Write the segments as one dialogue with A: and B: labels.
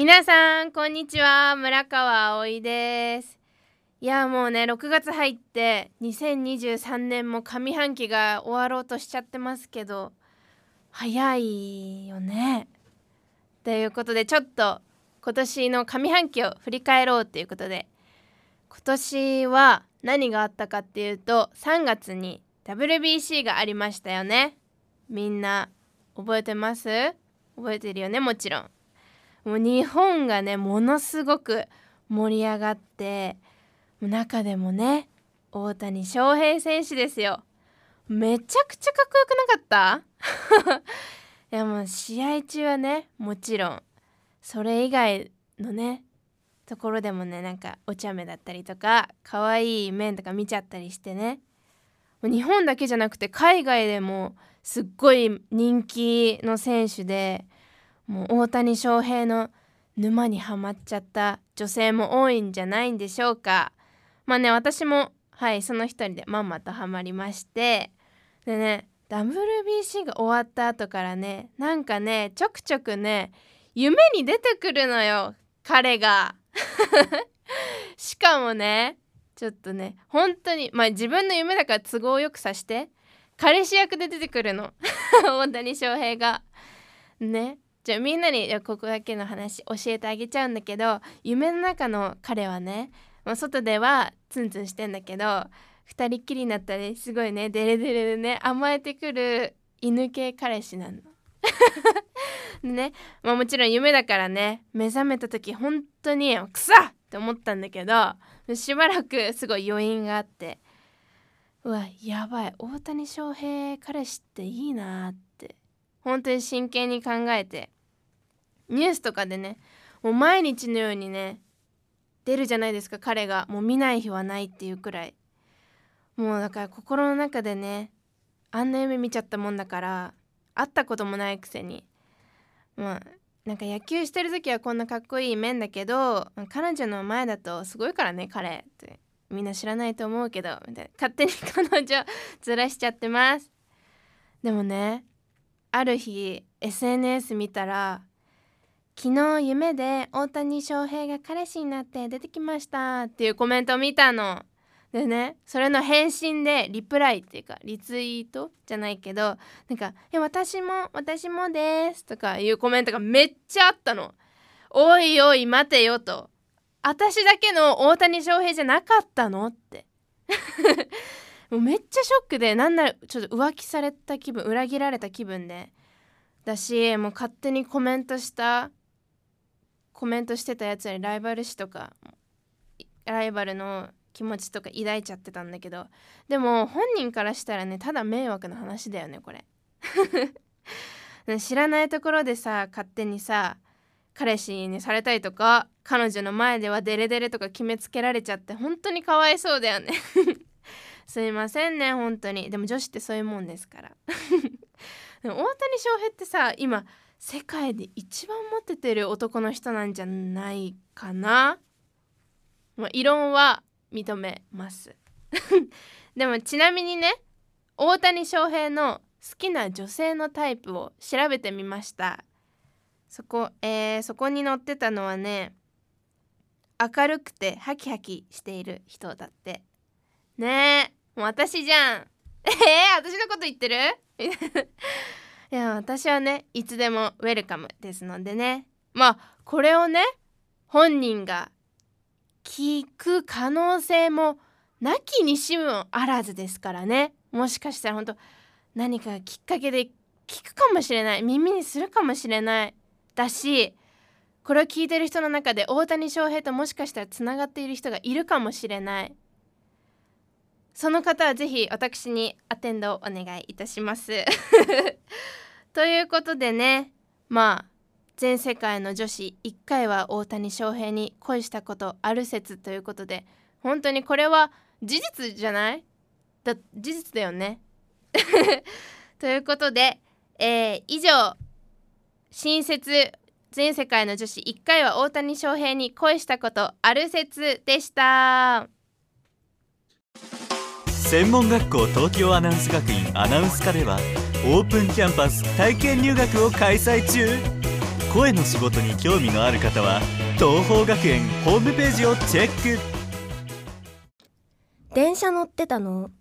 A: 皆さんこんにちは。村川葵です。いやもうね6月入って2023年も上半期が終わろうとしちゃってますけど早いよね。ということでちょっと今年の上半期を振り返ろうということで今年は何があったかっていうと3月に WBC がありましたよね。みんな覚えてます？覚えてるよね？もちろん。もう日本がねものすごく盛り上がって中でもね大谷翔平選手ですよ。めちゃくちゃかっこよくなかった？いやもう試合中はねもちろんそれ以外のねところでもねなんかお茶目だったりとか可愛い面とか見ちゃったりしてね日本だけじゃなくて海外でもすっごい人気の選手でもう大谷翔平の沼にはまっちゃった女性も多いんじゃないんでしょうか。まあね私もはいその一人でまんまとハマりまして。でね WBC が終わった後からねなんかねちょくちょくね夢に出てくるのよ彼が。しかもねちょっとね本当にまあ自分の夢だから都合よくさして彼氏役で出てくるの。大谷翔平が。ね。じゃあみんなにここだけの話教えてあげちゃうんだけど夢の中の彼はね、まあ、外ではツンツンしてんだけど2人っきりになったらすごいねデレデレでね甘えてくる犬系彼氏なの。ね、まあ、もちろん夢だからね目覚めた時本当に「くさっ!」って思ったんだけどしばらくすごい余韻があってうわやばい大谷翔平彼氏っていいなって本当に真剣に考えてニュースとかでねもう毎日のようにね出るじゃないですか。彼がもう見ない日はないっていうくらい。もうだから心の中でねあんな夢見ちゃったもんだから会ったこともないくせにまあなんか野球してる時はこんなかっこいい面だけど彼女の前だとすごいからね彼って。みんな知らないと思うけどみたいな。勝手に彼女ずらしちゃってます。でもねある日 SNS 見たら昨日夢で大谷翔平が彼氏になって出てきましたっていうコメントを見たのでねそれの返信でリプライっていうかリツイートじゃないけどなんか「私も私もです」とかいうコメントがめっちゃあったの。おいおい待てよと。私だけの大谷翔平じゃなかったのってもうめっちゃショックでなんならちょっと浮気された気分裏切られた気分で。だしもう勝手にコメントしたコメントしてたやつにライバル視とかライバルの気持ちとか抱いちゃってたんだけど。でも本人からしたらねただ迷惑な話だよねこれ。知らないところでさ勝手にさ彼氏にされたりとか彼女の前ではデレデレとか決めつけられちゃって本当にかわいそうだよね。すいませんね本当に。でも女子ってそういうもんですから。でも大谷翔平ってさ今世界で一番モテてる男の人なんじゃないかな、まあ、異論は認めます。でもちなみにね大谷翔平の好きな女性のタイプを調べてみました。そこえー、そこに載ってたのはね明るくてハキハキしている人だって。ね。えもう私じゃん。えー、私のこと言ってる？いや私はねいつでもウェルカムですのでね。まあこれをね本人が聞く可能性もなきにしもあらずですからね。もしかしたら本当何かきっかけで聞くかもしれない。耳にするかもしれないだしこれを聞いてる人の中で大谷翔平ともしかしたらつながっている人がいるかもしれない。その方はぜひ私にアテンドをお願いいたします。ということでねまあ全世界の女子1回は大谷翔平に恋したことある説ということで本当にこれは事実じゃない？だ事実だよね。ということで、えー、以上新説全世界の女子1回は大谷翔平に恋したことある説でした。
B: 専門学校東京アナウンス学院アナウンス科ではオープンキャンパス体験入学を開催中。声の仕事に興味のある方は東邦学園ホームページをチェック。
C: 電車乗ってたの。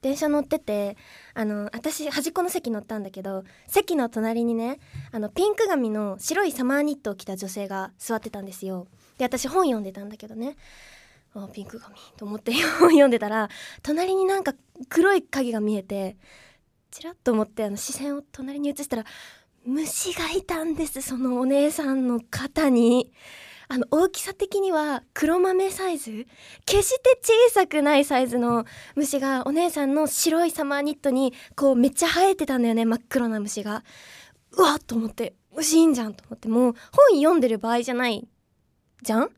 C: 電車乗っててあの私端っこの席乗ったんだけど席の隣にねあのピンク髪の白いサマーニットを着た女性が座ってたんですよ。で私本読んでたんだけどね。あピンク髪と思って 読んでたら隣になんか黒い影が見えてチラッと思ってあの視線を隣に移したら虫がいたんですそのお姉さんの肩に。あの大きさ的には黒豆サイズ決して小さくないサイズの虫がお姉さんの白いサマーニットにこうめっちゃ生えてたんだよね真っ黒な虫が。うわっと思って虫いいんじゃんと思ってもう本読んでる場合じゃないじゃん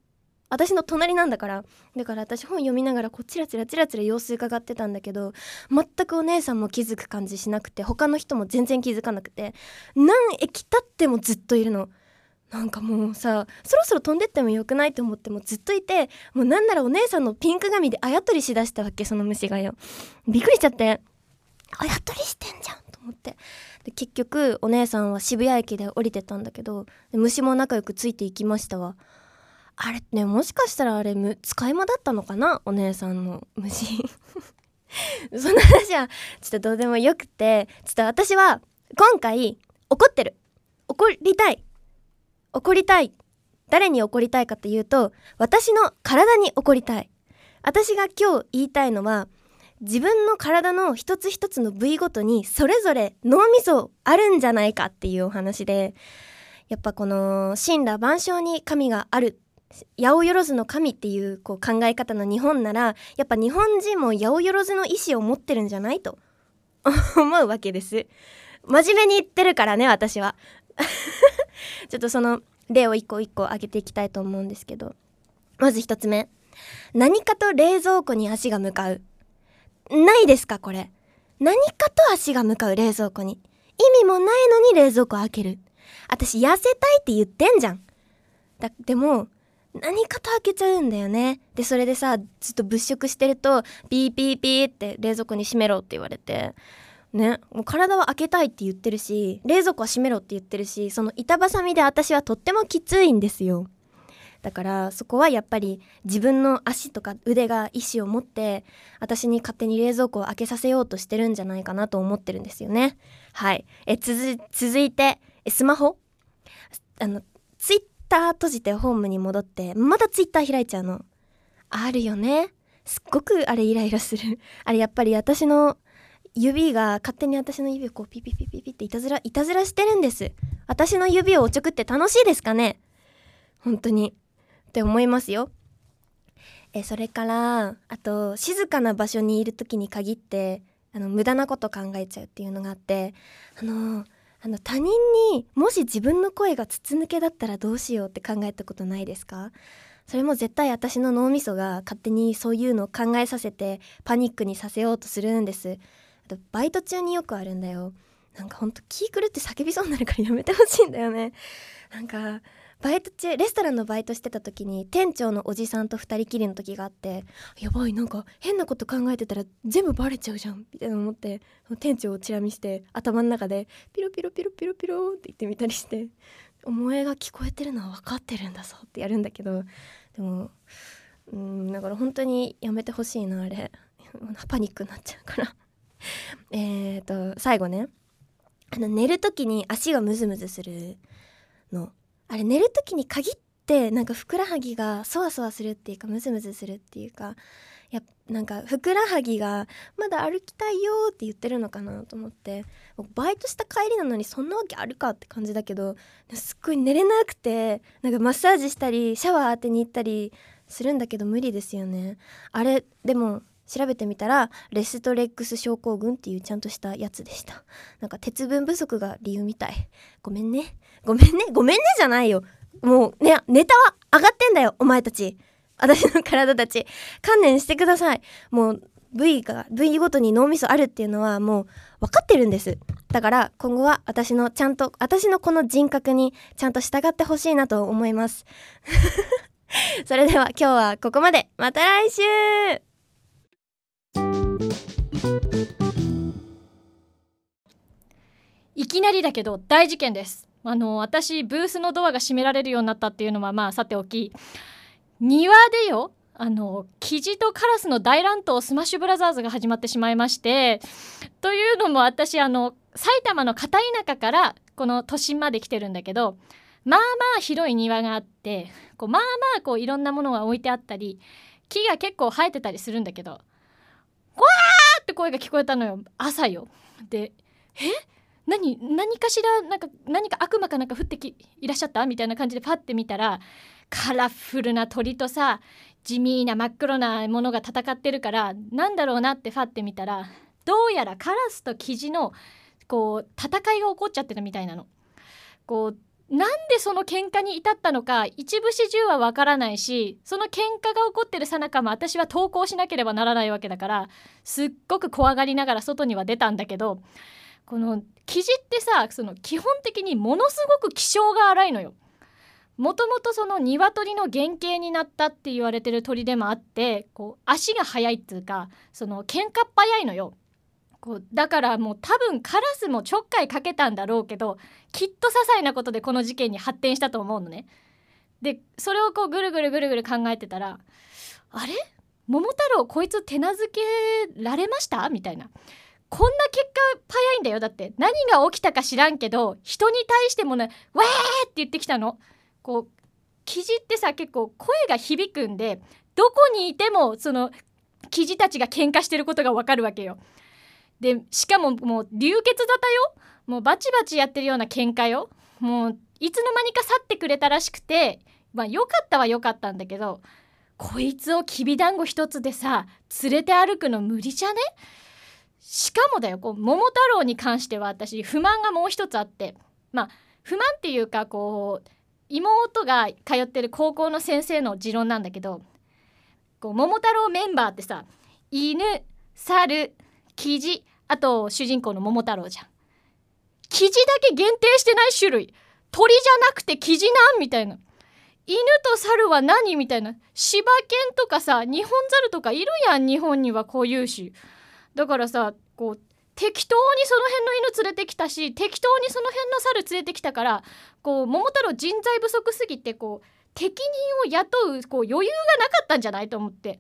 C: 私の隣なんだから。だから私本読みながらこうチラチラチラチラ様子伺ってたんだけど全くお姉さんも気づく感じしなくて他の人も全然気づかなくて。何駅経ってもずっといるの。なんかもうさそろそろ飛んでってもよくないと思ってもずっといてもうなんならお姉さんのピンク髪であやとりしだしたわけその虫がよ。びっくりしちゃって。あやとりしてんじゃんと思って。で結局お姉さんは渋谷駅で降りてたんだけど虫も仲良くついていきましたわ。あれねもしかしたらあれ使い魔だったのかな？お姉さんの。虫 そんな話はちょっとどうでもよくてちょっと私は今回怒ってる。怒りたい。怒りたい。誰に怒りたいかっていうと私の体に怒りたい。私が今日言いたいのは自分の体の一つ一つの部位ごとにそれぞれ脳みそあるんじゃないかっていうお話でやっぱこの神羅万象に神がある八百万の神っていうこう考え方の日本ならやっぱ日本人も八百万の意志を持ってるんじゃないと。思うわけです。真面目に言ってるからね私は。ちょっとその例を一個一個挙げていきたいと思うんですけど。まず一つ目。何かと冷蔵庫に足が向かう。ないですかこれ。何かと足が向かう冷蔵庫に。意味もないのに冷蔵庫開ける。私痩せたいって言ってんじゃん。だでも何かと開けちゃうんだよね。でそれでさずっと物色してるとピーピーピーって冷蔵庫に閉めろって言われて。ねもう体は開けたいって言ってるし冷蔵庫は閉めろって言ってるしその板挟みで私はとってもきついんですよ。だからそこはやっぱり自分の足とか腕が意志を持って私に勝手に冷蔵庫を開けさせようとしてるんじゃないかなと思ってるんですよね。はい。え続続いてスマホ？あのツイッター閉じてホームに戻ってまたツイッター開いちゃうの。あるよね。すっごくあれイライラする。あれやっぱり私の指が勝手に私の指をこうピピピピピっていたずらいたずらしてるんです。私の指をおちょくって楽しいですかね？本当に。って思いますよ。えそれからあと静かな場所にいる時に限ってあの無駄なこと考えちゃうっていうのがあってあのあの他人にもし自分の声が筒抜けだったらどうしようって考えたことないですか？それも絶対私の脳みそが勝手にそういうのを考えさせてパニックにさせようとするんです。あとバイト中によくあるんだよ。なんかほんと気狂って叫びそうになるからやめてほしいんだよね。なんかバイト中レストランのバイトしてた時に店長のおじさんと二人きりの時があってやばいなんか変なこと考えてたら全部バレちゃうじゃんみたいな思って店長をチラ見して頭の中でピロピロピロピロピロって言ってみたりして思いが聞こえてるのは分かってるんだぞってやるんだけどでもうんだから本当にやめてほしいなあれ。パニックになっちゃうから。えっと最後ね。あの寝る時に足がムズムズするの。あれ寝る時に限ってなんかふくらはぎがそわそわするっていうかムズムズするっていうかやなんかふくらはぎがまだ歩きたいよって言ってるのかなと思ってバイトした帰りなのにそんなわけあるかって感じだけどすっごい寝れなくてなんかマッサージしたりシャワー当てに行ったりするんだけど無理ですよね。あれでも調べてみたらレストレックス症候群っていうちゃんとしたやつでした。なんか鉄分不足が理由みたい。ごめんね。ごめんねごめんねじゃないよ。もうねネタは上がってんだよお前たち。私の体たち。観念してください。もう部位が部位ごとに脳みそあるっていうのはもう分かってるんです。だから今後は私のちゃんと私のこの人格にちゃんと従ってほしいなと思います。それでは今日はここまで。また来週。
D: いきなりだけど大事件です。あの私ブースのドアが閉められるようになったっていうのはまあさておき庭でよあのキジとカラスの大乱闘スマッシュブラザーズが始まってしまいましてというのも私あの埼玉の片田舎からこの都心まで来てるんだけどまあまあ広い庭があってこうまあまあこういろんなものが置いてあったり木が結構生えてたりするんだけど「わー!」って声が聞こえたのよ朝よ。で「え？何何かしらなんか何か悪魔かなんか降ってきいらっしゃった？みたいな感じでパッて見たらカラフルな鳥とさ地味な真っ黒なものが戦ってるからなんだろうなってファって見たらどうやらカラスとキジのこう戦いが起こっちゃってたみたいなの。こうなんでその喧嘩に至ったのか一部始終はわからないしその喧嘩が起こってるさなかも私は投稿しなければならないわけだからすっごく怖がりながら外には出たんだけどこのキジってさその基本的にものすごく気性が荒いのよ。もともとその鶏の原型になったって言われてる鳥でもあってこう足が速いっていうかその喧嘩っ早いのよ。こうだからもう多分カラスもちょっかいかけたんだろうけどきっと些細なことでこの事件に発展したと思うのね。でそれをこうぐるぐるぐるぐる考えてたらあれ？桃太郎こいつ手なずけられました？みたいな。こんな結果早いんだよだって何が起きたか知らんけど人に対してもね「わー!」って言ってきたの。こう記事ってさ結構声が響くんでどこにいてもその記事たちが喧嘩してることがわかるわけよ。でしかももう流血沙汰よもうバチバチやってるような喧嘩よもういつの間にか去ってくれたらしくてまあ良かったは良かったんだけどこいつをきびだんご一つでさ連れて歩くの無理じゃね？しかもだよこう桃太郎に関しては私不満がもう一つあってまあ不満っていうかこう妹が通ってる高校の先生の持論なんだけどこう桃太郎メンバーってさ犬猿キジあと主人公の桃太郎じゃん。キジだけ限定してない種類鳥じゃなくてキジなんみたいな。犬と猿は何みたいな柴犬とかさ日本猿とかいるやん日本には固有種だからさこう適当にその辺の犬連れてきたし適当にその辺の猿連れてきたからこう桃太郎人材不足すぎてこう適任を雇うこう余裕がなかったんじゃないと思って。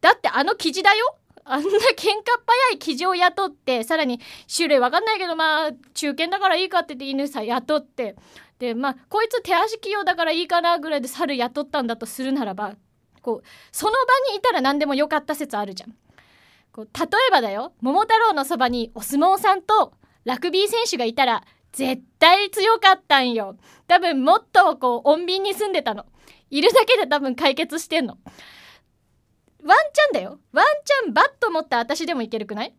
D: だってあのキジだよ。あんな喧嘩っ早いキジを雇ってさらに種類わかんないけどまあ中堅だからいいかって言って犬さ雇って。でまあこいつ手足器用だからいいかなぐらいで猿雇ったんだとするならばこうその場にいたら何でもよかった説あるじゃん。こう例えばだよ。桃太郎のそばにお相撲さんとラグビー選手がいたら絶対強かったんよ。多分もっとこう穏便に住んでたの。いるだけで多分解決してんの。ワンチャンだよ。ワンチャンバット持った私でもいけるくない？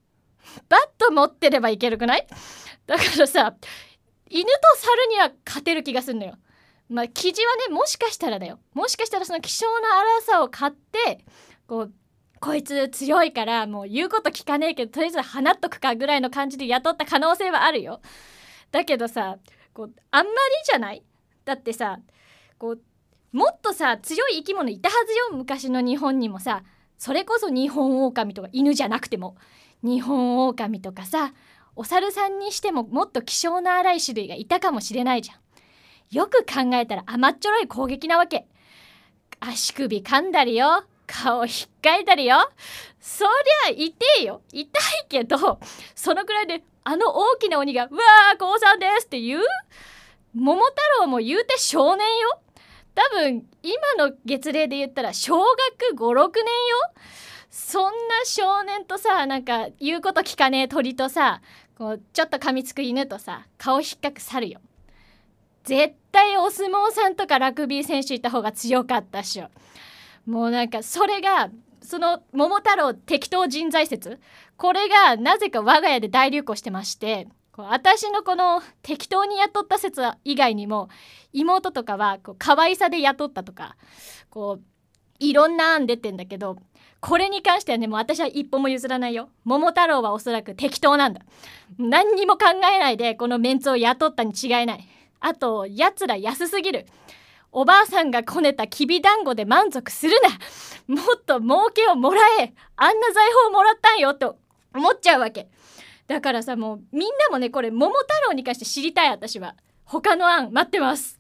D: バット持ってればいけるくない？だからさ犬と猿には勝てる気がすんのよ。まあ記事はねもしかしたらだよ。もしかしたらその希少な荒さを買ってこうこいつ強いからもう言うこと聞かねえけどとりあえず放っとくかぐらいの感じで雇った可能性はあるよ。だけどさこうあんまりじゃない？だってさこうもっとさ強い生き物いたはずよ？昔の日本にもさそれこそ日本狼とか犬じゃなくても。日本狼とかさお猿さんにしてももっと希少な荒い種類がいたかもしれないじゃん。よく考えたら甘っちょろい攻撃なわけ。足首噛んだりよ。顔ひっかいたりよ。そりゃ痛えよ。痛いけどそのくらいであの大きな鬼が「うわー降参です」って言う？桃太郎も言うて少年よ。多分今の月齢で言ったら小学56年よ。そんな少年とさなんか言うこと聞かねえ鳥とさこうちょっと噛みつく犬とさ顔ひっかく猿よ。絶対お相撲さんとかラグビー選手いた方が強かったっしょ。もうなんかそれがその桃太郎適当人材説。これがなぜか我が家で大流行してまして私のこの適当に雇った説以外にも妹とかはこう可愛さで雇ったとかこういろんな案出てんだけどこれに関してはねもう私は一歩も譲らないよ。桃太郎はおそらく適当なんだ。何にも考えないでこのメンツを雇ったに違いない。あとやつら安すぎる。おばあさんがこねたきびだんごで満足するな。もっと儲けをもらえ。あんな財宝をもらったんよと思っちゃうわけ。だからさもうみんなもねこれ桃太郎に関して知りたい私は。他の案待ってます。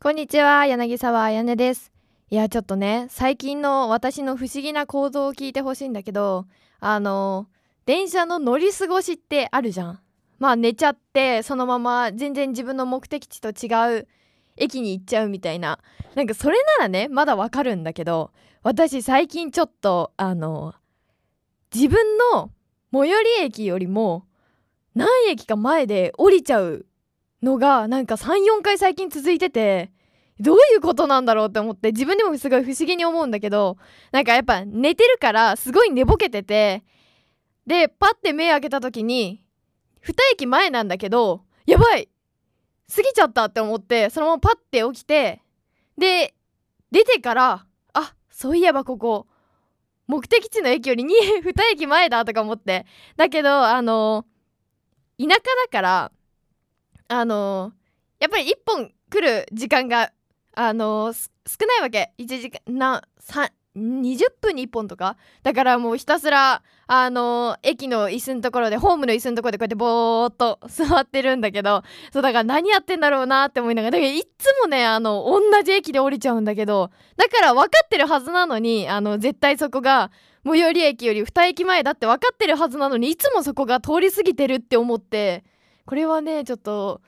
A: こんにちは柳沢彩音です。いやちょっとね最近の私の不思議な行動を聞いてほしいんだけどあの電車の乗り過ごしってあるじゃん。まあ寝ちゃってそのまま全然自分の目的地と違う駅に行っちゃうみたいな。なんかそれならねまだわかるんだけど私最近ちょっとあの自分の最寄り駅よりも何駅か前で降りちゃうのがなんか34回最近続いててどういうことなんだろうって思って自分でもすごい不思議に思うんだけどなんかやっぱ寝てるからすごい寝ぼけててでパッて目開けた時に2駅前なんだけどやばい過ぎちゃったって思ってそのままパッて起きてで出てからあそういえばここ目的地の駅より 2, 2 駅前だとか思って。だけどあの田舎だからあのやっぱり1本来る時間があの少ないわけ。1時間な20分に1本とかだからもうひたすらあの駅の椅子のところでホームの椅子のところでこうやってぼーっと座ってるんだけどそうだから何やってんだろうなって思いながらだからいっつもねあの同じ駅で降りちゃうんだけどだから分かってるはずなのにあの絶対そこが最寄り駅より2駅前だって分かってるはずなのにいつもそこが通り過ぎてるって思ってこれはねちょっと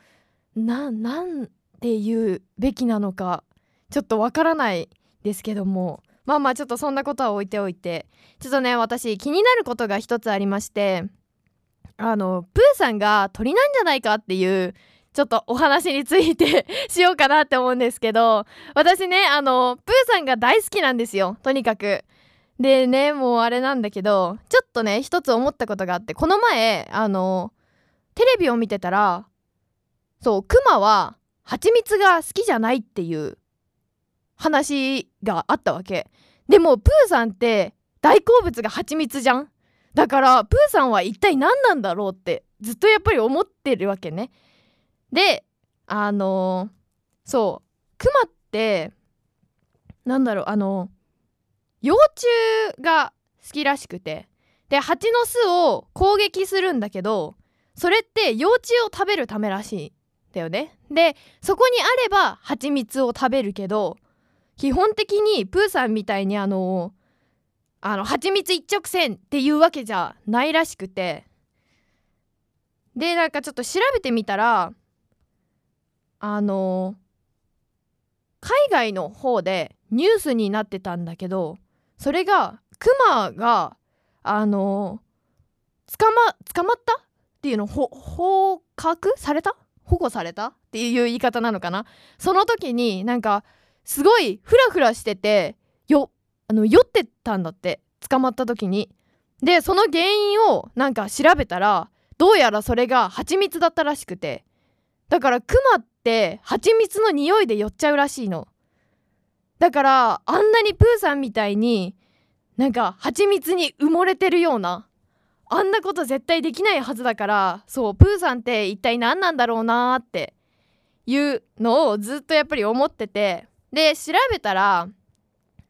A: ななんて言うべきなのかちょっとわからないですけども。まあまあちょっとそんなことは置いておいて。ちょっとね私気になることが一つありまして。あのプーさんが鳥なんじゃないかっていうちょっとお話について しようかなって思うんですけど。私ねあのプーさんが大好きなんですよ。とにかく。でねもうあれなんだけどちょっとね一つ思ったことがあって。この前あのテレビを見てたらそうクマは蜂蜜が好きじゃないっていう話があったわけ。でもプーさんって大好物が蜂蜜じゃん？だからプーさんは一体何なんだろうってずっとやっぱり思ってるわけね。であのー、そうクマってなんだろうあの幼虫が好きらしくて。で蜂の巣を攻撃するんだけどそれって幼虫を食べるためらしいんだよね。でそこにあれば蜂蜜を食べるけど基本的にプーさんみたいにあのあの蜂蜜一直線っていうわけじゃないらしくて。でなんかちょっと調べてみたらあの海外の方でニュースになってたんだけどそれがクマがあの捕ま捕まったっていうのほ捕獲された？保護された？っていう言い方なのかな？その時になんかすごいフラフラしててよあの酔ってたんだって捕まった時に。でその原因をなんか調べたらどうやらそれが蜂蜜だったらしくて。だからクマって蜂蜜の匂いで酔っちゃうらしいの。だからあんなにプーさんみたいになんか蜂蜜に埋もれてるようなあんなこと絶対できないはずだからそうプーさんって一体何なんだろうなーっていうのをずっとやっぱり思ってて。で調べたら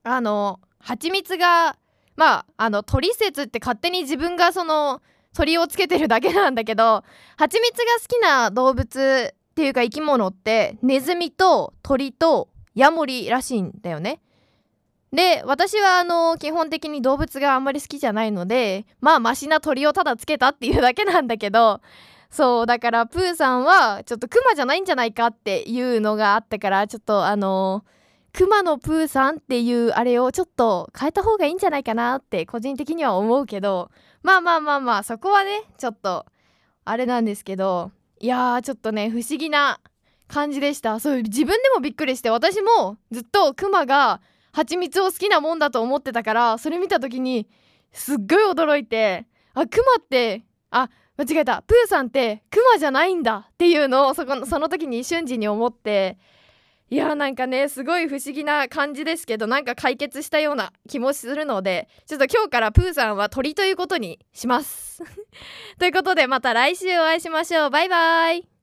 A: あの蜂蜜がまああの鳥説って勝手に自分がその鳥をつけてるだけなんだけど蜂蜜が好きな動物っていうか生き物ってネズミと鳥とヤモリらしいんだよね。で私はあの基本的に動物があんまり好きじゃないのでまあマシな鳥をただつけたっていうだけなんだけどそうだからプーさんはちょっとクマじゃないんじゃないかっていうのがあったからちょっとあのクマのプーさんっていうあれをちょっと変えた方がいいんじゃないかなって個人的には思うけどまあまあまあまあそこはねちょっとあれなんですけどいやーちょっとね不思議な感じでした。そう自分でもびっくりして私もずっとクマが蜂蜜を好きなもんだと思ってたからそれ見た時にすっごい驚いてあクマってあ間違えた。プーさんってクマじゃないんだっていうのをそこその時に瞬時に思っていやなんかねすごい不思議な感じですけどなんか解決したような気もするのでちょっと今日からプーさんは鳥ということにします。ということでまた来週お会いしましょう。バイバイ。